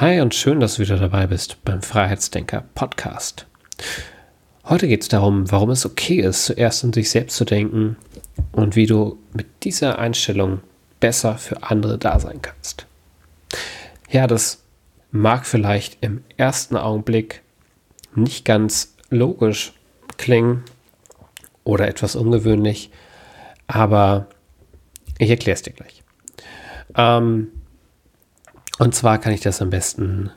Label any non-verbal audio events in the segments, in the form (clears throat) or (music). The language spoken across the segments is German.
Hi und schön, dass du wieder dabei bist beim Freiheitsdenker Podcast. Heute geht es darum, warum es okay ist, zuerst an sich selbst zu denken und wie du mit dieser Einstellung besser für andere da sein kannst. Ja, das mag vielleicht im ersten Augenblick nicht ganz logisch klingen oder etwas ungewöhnlich, aber ich erkläre es dir gleich. Ähm, und zwar kann ich das am besten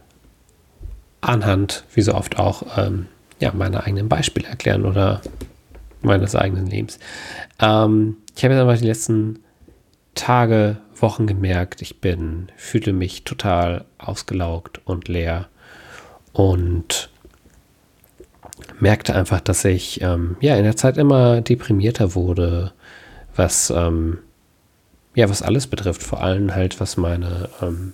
anhand, wie so oft auch, ähm, ja, meiner eigenen Beispiele erklären oder meines eigenen Lebens. Ähm, ich habe jetzt einfach die letzten Tage, Wochen gemerkt, ich bin, fühle mich total ausgelaugt und leer und merkte einfach, dass ich ähm, ja in der Zeit immer deprimierter wurde, was ähm, ja was alles betrifft, vor allem halt was meine ähm,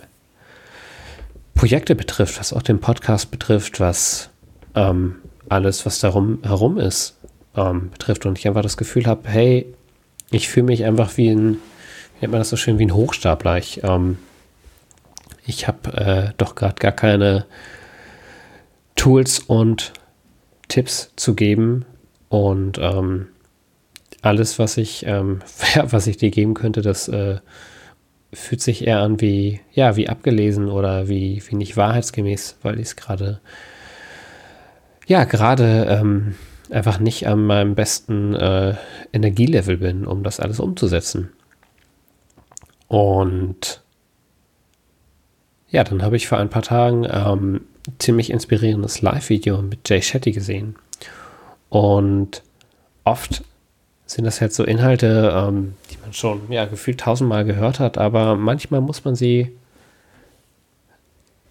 Projekte betrifft, was auch den Podcast betrifft, was ähm, alles, was darum herum ist, ähm, betrifft. Und ich einfach das Gefühl habe, hey, ich fühle mich einfach wie ein, wie nennt man das so schön, wie ein Hochstapler. Ich, ähm, ich habe äh, doch gerade gar keine Tools und Tipps zu geben. Und ähm, alles, was ich, ähm, (laughs) was ich dir geben könnte, das äh, fühlt sich eher an wie, ja, wie abgelesen oder wie, wie nicht wahrheitsgemäß, weil ich es gerade, ja, gerade ähm, einfach nicht an meinem besten äh, Energielevel bin, um das alles umzusetzen. Und ja, dann habe ich vor ein paar Tagen ähm, ziemlich inspirierendes Live-Video mit Jay Shetty gesehen. Und oft sind das halt so Inhalte, ähm, die man schon ja, gefühlt tausendmal gehört hat, aber manchmal muss man sie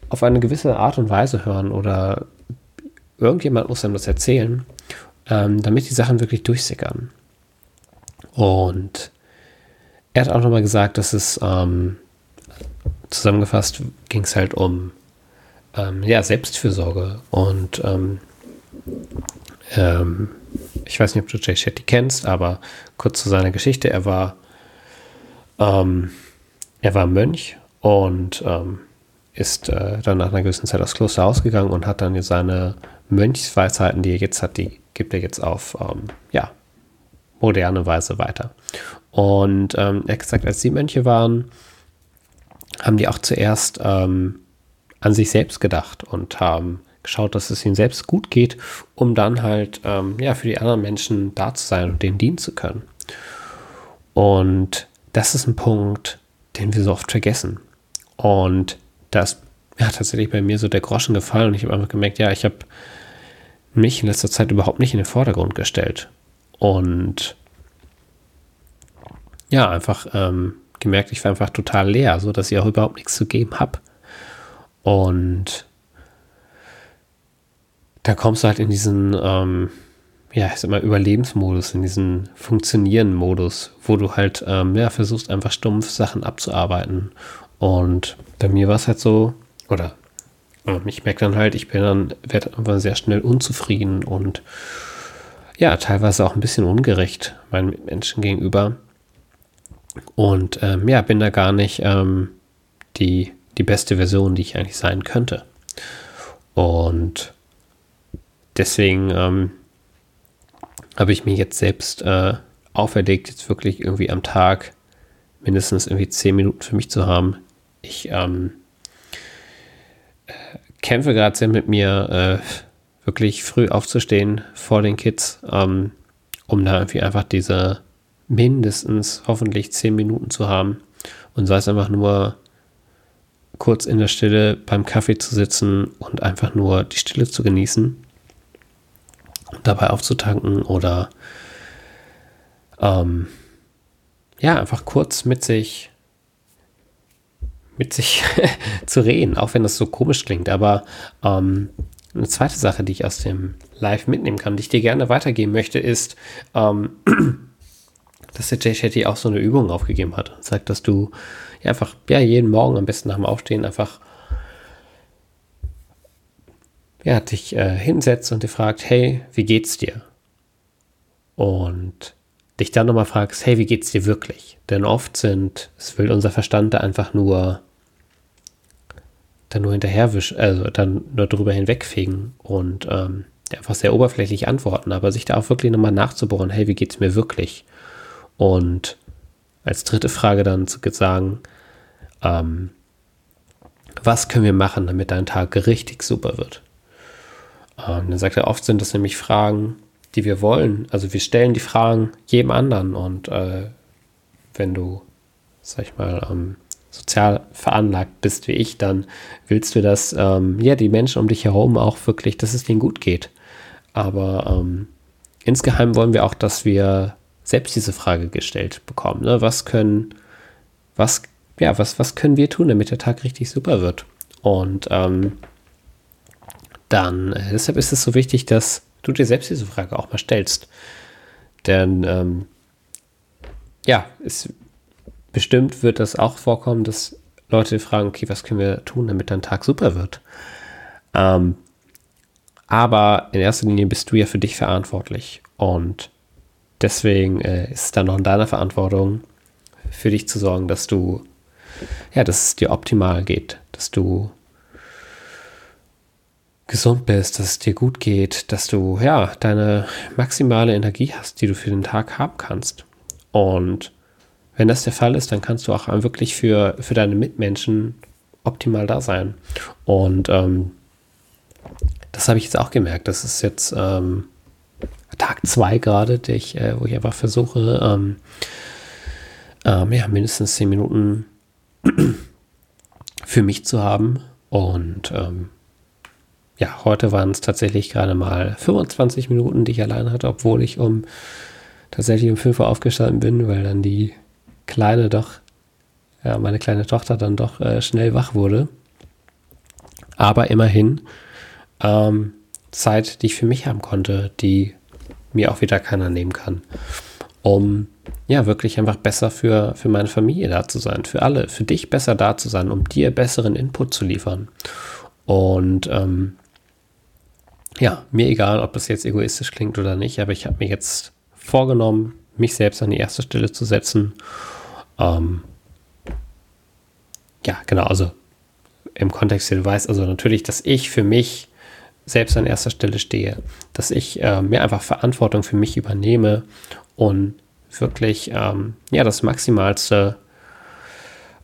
auf eine gewisse Art und Weise hören oder irgendjemand muss einem das erzählen, ähm, damit die Sachen wirklich durchsickern. Und er hat auch nochmal gesagt, dass es ähm, zusammengefasst ging es halt um ähm, ja, Selbstfürsorge und ähm, ähm, ich weiß nicht, ob du Jay Shetty kennst, aber kurz zu seiner Geschichte. Er war, ähm, er war Mönch und ähm, ist äh, dann nach einer gewissen Zeit aus Kloster ausgegangen und hat dann seine Mönchsweisheiten, die er jetzt hat, die gibt er jetzt auf, ähm, ja, moderne Weise weiter. Und ähm, er hat gesagt, als die Mönche waren, haben die auch zuerst ähm, an sich selbst gedacht und haben geschaut, dass es ihnen selbst gut geht, um dann halt ähm, ja, für die anderen Menschen da zu sein und denen dienen zu können. Und das ist ein Punkt, den wir so oft vergessen. Und das ja, tatsächlich bei mir so der Groschen gefallen und ich habe einfach gemerkt, ja, ich habe mich in letzter Zeit überhaupt nicht in den Vordergrund gestellt. Und ja, einfach ähm, gemerkt, ich war einfach total leer, so dass ich auch überhaupt nichts zu geben habe. Und da kommst du halt in diesen, ähm, ja, ich sag mal, Überlebensmodus, in diesen Funktionieren-Modus, wo du halt, ähm, ja, versuchst einfach stumpf Sachen abzuarbeiten. Und bei mir war es halt so, oder äh, ich merke dann halt, ich bin dann, werde einfach sehr schnell unzufrieden und ja, teilweise auch ein bisschen ungerecht meinen Menschen gegenüber. Und ähm, ja, bin da gar nicht ähm, die, die beste Version, die ich eigentlich sein könnte. Und deswegen ähm, habe ich mir jetzt selbst äh, auferlegt, jetzt wirklich irgendwie am Tag mindestens irgendwie zehn Minuten für mich zu haben. Ich ähm, äh, kämpfe gerade sehr mit mir, äh, wirklich früh aufzustehen vor den Kids, ähm, um da irgendwie einfach diese mindestens hoffentlich zehn Minuten zu haben. Und sei es einfach nur kurz in der Stille beim Kaffee zu sitzen und einfach nur die Stille zu genießen dabei aufzutanken oder ähm, ja, einfach kurz mit sich mit sich (laughs) zu reden, auch wenn das so komisch klingt. Aber ähm, eine zweite Sache, die ich aus dem Live mitnehmen kann, die ich dir gerne weitergeben möchte, ist, ähm, (clears throat) dass der Jay Shetty auch so eine Übung aufgegeben hat. Sagt, dass du ja, einfach ja, jeden Morgen am besten nach dem Aufstehen einfach ja, dich äh, hinsetzt und dir fragt, hey, wie geht's dir? Und dich dann nochmal fragst, hey, wie geht's dir wirklich? Denn oft sind, es will unser Verstand da einfach nur dann nur hinterherwischen, also dann nur drüber hinwegfegen und ähm, einfach sehr oberflächlich antworten, aber sich da auch wirklich nochmal nachzubohren, hey, wie geht's mir wirklich? Und als dritte Frage dann zu sagen, ähm, was können wir machen, damit dein Tag richtig super wird? Ähm, dann sagt er, oft sind das nämlich Fragen, die wir wollen. Also wir stellen die Fragen jedem anderen und äh, wenn du, sag ich mal, ähm, sozial veranlagt bist wie ich, dann willst du, dass ähm, ja die Menschen um dich herum auch wirklich, dass es denen gut geht. Aber ähm, insgeheim wollen wir auch, dass wir selbst diese Frage gestellt bekommen. Ne? Was können, was, ja, was, was können wir tun, damit der Tag richtig super wird? Und ähm, dann, äh, deshalb ist es so wichtig, dass du dir selbst diese Frage auch mal stellst. Denn ähm, ja, es bestimmt wird das auch vorkommen, dass Leute fragen, okay, was können wir tun, damit dein Tag super wird? Ähm, aber in erster Linie bist du ja für dich verantwortlich. Und deswegen äh, ist es dann noch in deiner Verantwortung, für dich zu sorgen, dass du, ja, dass es dir optimal geht, dass du gesund bist, dass es dir gut geht, dass du, ja, deine maximale Energie hast, die du für den Tag haben kannst. Und wenn das der Fall ist, dann kannst du auch wirklich für, für deine Mitmenschen optimal da sein. Und ähm, das habe ich jetzt auch gemerkt. Das ist jetzt ähm, Tag zwei gerade, äh, wo ich einfach versuche, ähm, ähm, ja, mindestens zehn Minuten (clears throat) für mich zu haben. Und ähm, ja, heute waren es tatsächlich gerade mal 25 Minuten, die ich allein hatte, obwohl ich um tatsächlich um 5 Uhr aufgestanden bin, weil dann die Kleine doch, ja, meine kleine Tochter dann doch äh, schnell wach wurde. Aber immerhin ähm, Zeit, die ich für mich haben konnte, die mir auch wieder keiner nehmen kann. Um ja wirklich einfach besser für, für meine Familie da zu sein, für alle, für dich besser da zu sein, um dir besseren Input zu liefern. Und ähm, ja, mir egal, ob das jetzt egoistisch klingt oder nicht, aber ich habe mir jetzt vorgenommen, mich selbst an die erste Stelle zu setzen. Ähm, ja, genau, also im Kontext, du weißt, also natürlich, dass ich für mich selbst an erster Stelle stehe, dass ich äh, mir einfach Verantwortung für mich übernehme und wirklich ähm, ja das Maximalste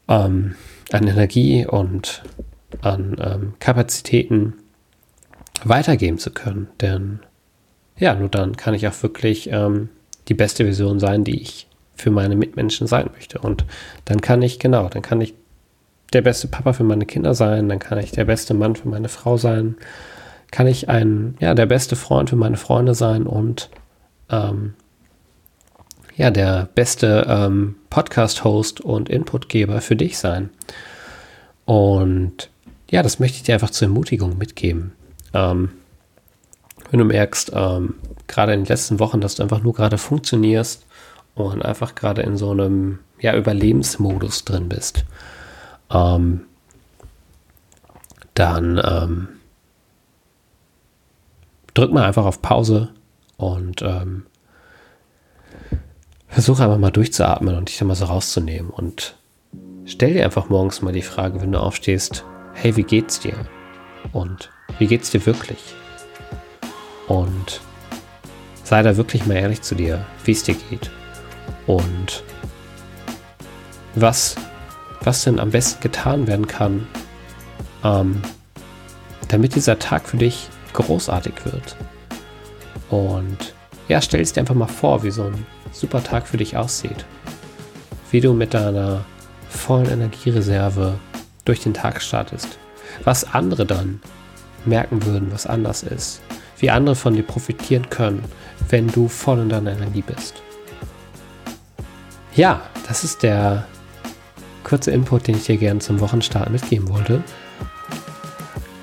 ähm, an Energie und an ähm, Kapazitäten weitergeben zu können. Denn ja, nur dann kann ich auch wirklich ähm, die beste Vision sein, die ich für meine Mitmenschen sein möchte. Und dann kann ich, genau, dann kann ich der beste Papa für meine Kinder sein, dann kann ich der beste Mann für meine Frau sein, kann ich ein, ja, der beste Freund für meine Freunde sein und ähm, ja, der beste ähm, Podcast-Host und Inputgeber für dich sein. Und ja, das möchte ich dir einfach zur Ermutigung mitgeben. Ähm, wenn du merkst, ähm, gerade in den letzten Wochen, dass du einfach nur gerade funktionierst und einfach gerade in so einem ja, Überlebensmodus drin bist, ähm, dann ähm, drück mal einfach auf Pause und ähm, versuch einfach mal durchzuatmen und dich dann mal so rauszunehmen und stell dir einfach morgens mal die Frage, wenn du aufstehst, hey, wie geht's dir? Und wie geht's dir wirklich? Und sei da wirklich mal ehrlich zu dir, wie es dir geht und was, was denn am besten getan werden kann, ähm, damit dieser Tag für dich großartig wird. Und ja, stell es dir einfach mal vor, wie so ein super Tag für dich aussieht. Wie du mit deiner vollen Energiereserve durch den Tag startest. Was andere dann merken würden, was anders ist. Wie andere von dir profitieren können, wenn du voll in deiner Energie bist. Ja, das ist der kurze Input, den ich dir gerne zum Wochenstart mitgeben wollte.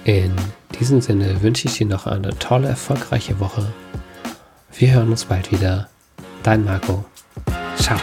In diesem Sinne wünsche ich dir noch eine tolle, erfolgreiche Woche. Wir hören uns bald wieder. Dein Marco. Ciao.